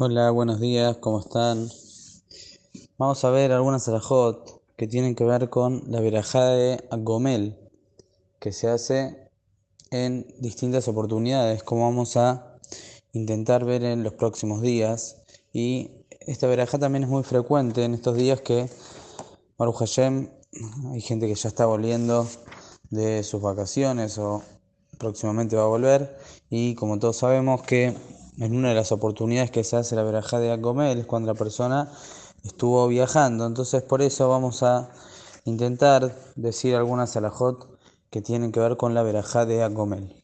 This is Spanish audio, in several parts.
Hola, buenos días, ¿cómo están? Vamos a ver algunas alajot que tienen que ver con la verajá de Agomel, que se hace en distintas oportunidades, como vamos a intentar ver en los próximos días. Y esta verajá también es muy frecuente en estos días que, Baruch Hashem, hay gente que ya está volviendo de sus vacaciones o próximamente va a volver. Y como todos sabemos que en una de las oportunidades que se hace la verajá de Agomel es cuando la persona estuvo viajando. Entonces por eso vamos a intentar decir algunas alajot que tienen que ver con la verajá de Agomel.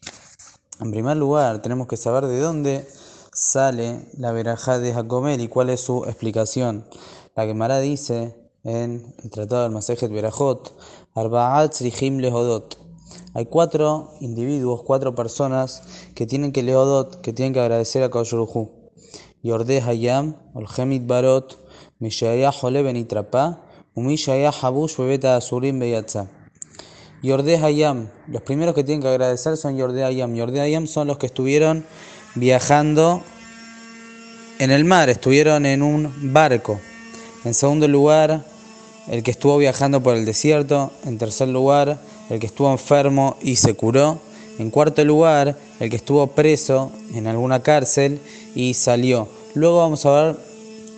En primer lugar, tenemos que saber de dónde sale la verajá de Agomel y cuál es su explicación. La Gemara dice en el Tratado del Masejet Berajot, Arba'at Srihim Lehodot. Hay cuatro individuos, cuatro personas que tienen que leodot, que tienen que agradecer a Kadosh Yordeh Hayam, Olgemit Barot, Mishaya Jole Benitrapa, Umishaya Habush Bebeta Asurim Beyatza. Yordeh Hayam, los primeros que tienen que agradecer son Yordeh Hayam. Yordeh Hayam son los que estuvieron viajando en el mar, estuvieron en un barco. En segundo lugar, el que estuvo viajando por el desierto. En tercer lugar, el que estuvo enfermo y se curó. En cuarto lugar, el que estuvo preso en alguna cárcel y salió. Luego vamos a ver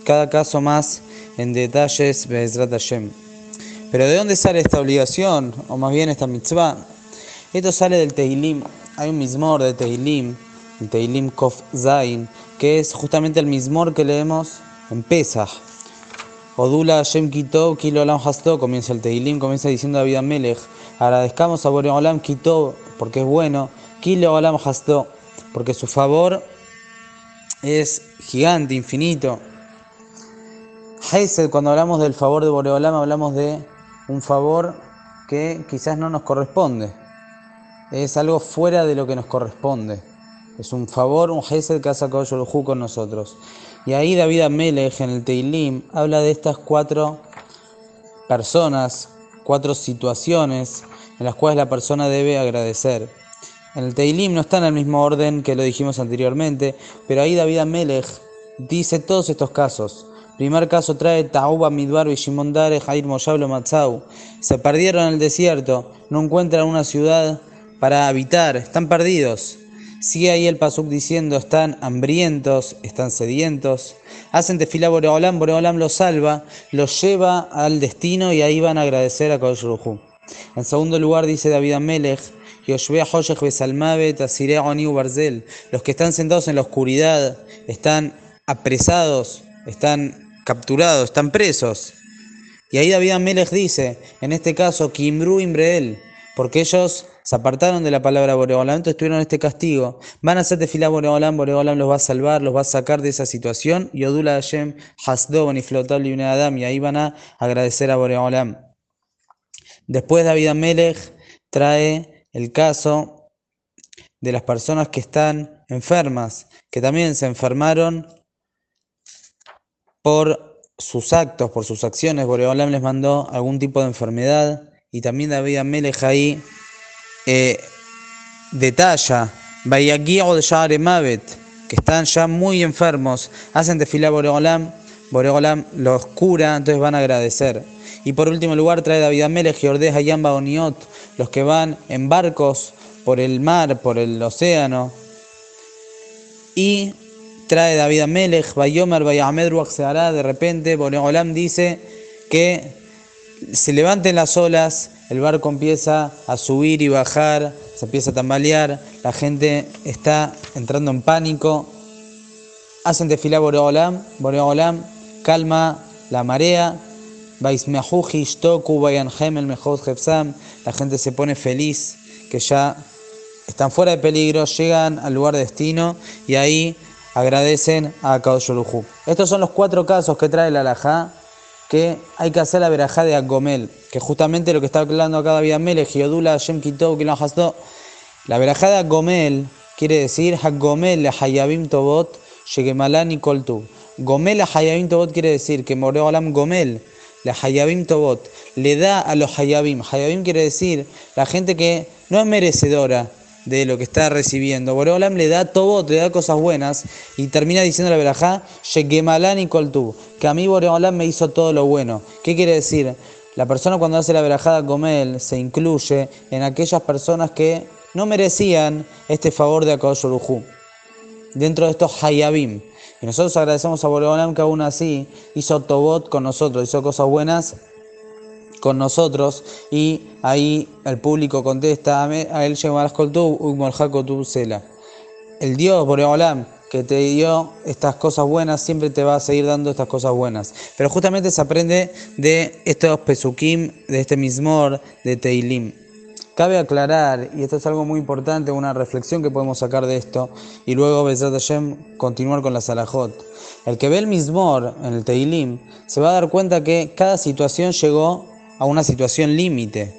cada caso más en detalles, Pero ¿de dónde sale esta obligación, o más bien esta mitzvah? Esto sale del Tehilim. Hay un mismor de Tehilim, el Tehilim Kof Zain, que es justamente el mismor que leemos en Pesach. Odula Shem Kitov, Kilo Olam Hasto, comienza el Tehilim, comienza diciendo David Melech. Agradezcamos a Boreolam Kitov porque es bueno, Kilo Olam Hasto, porque su favor es gigante, infinito. Hesed, cuando hablamos del favor de Boreolam, hablamos de un favor que quizás no nos corresponde. Es algo fuera de lo que nos corresponde. Es un favor, un Hesed que ha sacado Yolhu con nosotros. Y ahí David Amelech en el Teilim habla de estas cuatro personas, cuatro situaciones en las cuales la persona debe agradecer. En el Teilim no está en el mismo orden que lo dijimos anteriormente, pero ahí David Amelech dice todos estos casos. Primer caso trae Tauba Midbar y Dare Jair Moyablo Matzau. Se perdieron en el desierto, no encuentran una ciudad para habitar, están perdidos. Sigue ahí el Pasuk diciendo, están hambrientos, están sedientos. Hacen tefilá Boreolam, Boreolam los salva, los lleva al destino y ahí van a agradecer a Kodesh En segundo lugar dice David Amelech, los que están sentados en la oscuridad, están apresados, están capturados, están presos. Y ahí David Amelech dice, en este caso, Kimru Imbreel, porque ellos se apartaron de la palabra Boreolam, entonces tuvieron este castigo. Van a hacer tefilá Boreolam, Boreolam los va a salvar, los va a sacar de esa situación. Y Odula Hashem, Hasdon y Flotal y Adam, y ahí van a agradecer a Boreolam. Después David Amelech trae el caso de las personas que están enfermas, que también se enfermaron por sus actos, por sus acciones. Boreolam les mandó algún tipo de enfermedad. Y también David Amelech ahí eh, detalla, Bayaguío de Mavet, que están ya muy enfermos, hacen desfilar Boreolam, Boreolam los cura, entonces van a agradecer. Y por último lugar trae David Amelech y Ordez Yamba Oniot, los que van en barcos por el mar, por el océano. Y trae David Amelech, Bayomer, Bayamed Ruach de repente Boreolam dice que se levanten las olas el barco empieza a subir y bajar, se empieza a tambalear, la gente está entrando en pánico. Hacen desfilar Boreolam, Boreolam calma la marea, la gente se pone feliz que ya están fuera de peligro, llegan al lugar de destino y ahí agradecen a Kadosh Estos son los cuatro casos que trae la alajá que hay que hacer la verajá de Agomel, que justamente lo que está hablando acá David Amel, Giodula, Shem Kitov, La verajá de Agomel quiere decir Hagomel Hayabim Tobot, Shegemalani Koltu. Gomel Hayabim Tobot quiere decir que Moreolam Gomel, la Hayabim Tobot, le da a los Hayabim. Hayabim quiere decir la gente que no es merecedora, de lo que está recibiendo. Boreolam le da todo, le da cosas buenas y termina diciendo la verajá, y Koltu, que a mí Boreolam me hizo todo lo bueno. ¿Qué quiere decir? La persona cuando hace la verajada con él se incluye en aquellas personas que no merecían este favor de Akadosh dentro de estos Hayabim. Y nosotros agradecemos a Boreolam que aún así hizo Tobot con nosotros, hizo cosas buenas con nosotros y ahí el público contesta a él Sela. El Dios Boreolam que te dio estas cosas buenas siempre te va a seguir dando estas cosas buenas. Pero justamente se aprende de estos pesukim, de este mismor, de Teilim. Cabe aclarar, y esto es algo muy importante, una reflexión que podemos sacar de esto, y luego Bezrat Hashem continuar con la Salahot. El que ve el Mismor en el Teilim se va a dar cuenta que cada situación llegó a una situación límite.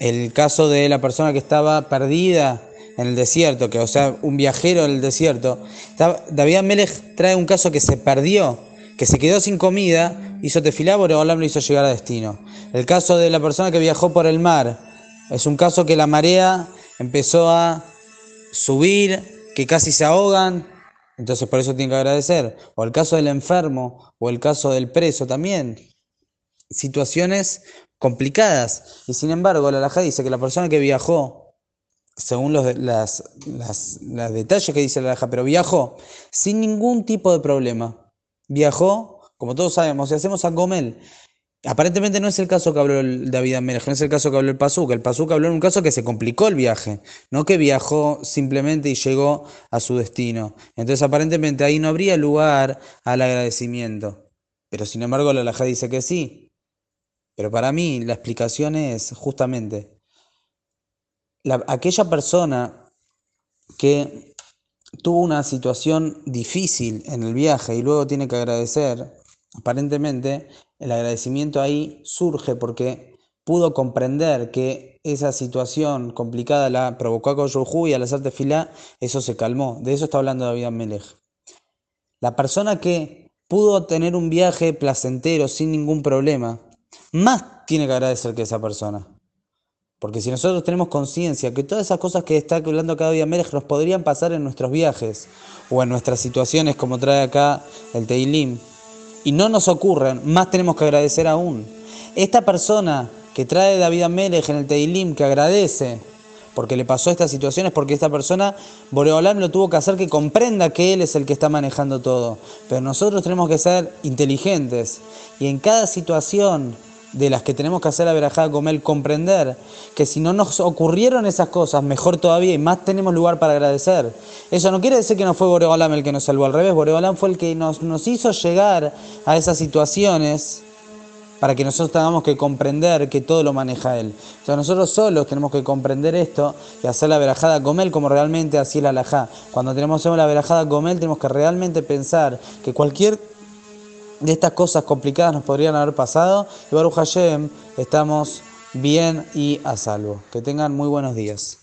El caso de la persona que estaba perdida en el desierto, que o sea, un viajero en el desierto, David Amelech trae un caso que se perdió, que se quedó sin comida, hizo tefilá, Boreolam lo hizo llegar a destino. El caso de la persona que viajó por el mar, es un caso que la marea empezó a subir, que casi se ahogan, entonces por eso tiene que agradecer. O el caso del enfermo, o el caso del preso también. Situaciones complicadas. Y sin embargo, la Laja dice que la persona que viajó, según los, las, las, detalles que dice la Laja, pero viajó sin ningún tipo de problema. Viajó, como todos sabemos, si hacemos a Gomel, Aparentemente no es el caso que habló el David Amelech, no es el caso que habló el Pazuk. El Pazuk habló en un caso que se complicó el viaje, no que viajó simplemente y llegó a su destino. Entonces aparentemente ahí no habría lugar al agradecimiento. Pero sin embargo la Laja dice que sí. Pero para mí la explicación es justamente aquella persona que tuvo una situación difícil en el viaje y luego tiene que agradecer, aparentemente el agradecimiento ahí surge porque pudo comprender que esa situación complicada la provocó a Koyuhu y al hacerte fila, eso se calmó. De eso está hablando David Amelech. La persona que pudo tener un viaje placentero sin ningún problema, más tiene que agradecer que esa persona. Porque si nosotros tenemos conciencia que todas esas cosas que está hablando cada día Melech nos podrían pasar en nuestros viajes o en nuestras situaciones, como trae acá el Teilim, y no nos ocurren, más tenemos que agradecer aún. Esta persona que trae David Amelech en el Teilim, que agradece porque le pasó esta situación, es porque esta persona, Boreolam lo tuvo que hacer que comprenda que él es el que está manejando todo. Pero nosotros tenemos que ser inteligentes y en cada situación de las que tenemos que hacer la verajada con él, comprender que si no nos ocurrieron esas cosas, mejor todavía y más tenemos lugar para agradecer. Eso no quiere decir que no fue Boreolam el que nos salvó, al revés, Boreolam fue el que nos, nos hizo llegar a esas situaciones para que nosotros tengamos que comprender que todo lo maneja Él. Entonces nosotros solos tenemos que comprender esto y hacer la verajada con Él como realmente así la alajá. Cuando tenemos la verajada con Él tenemos que realmente pensar que cualquier de estas cosas complicadas nos podrían haber pasado. Y Baruch Hashem, estamos bien y a salvo. Que tengan muy buenos días.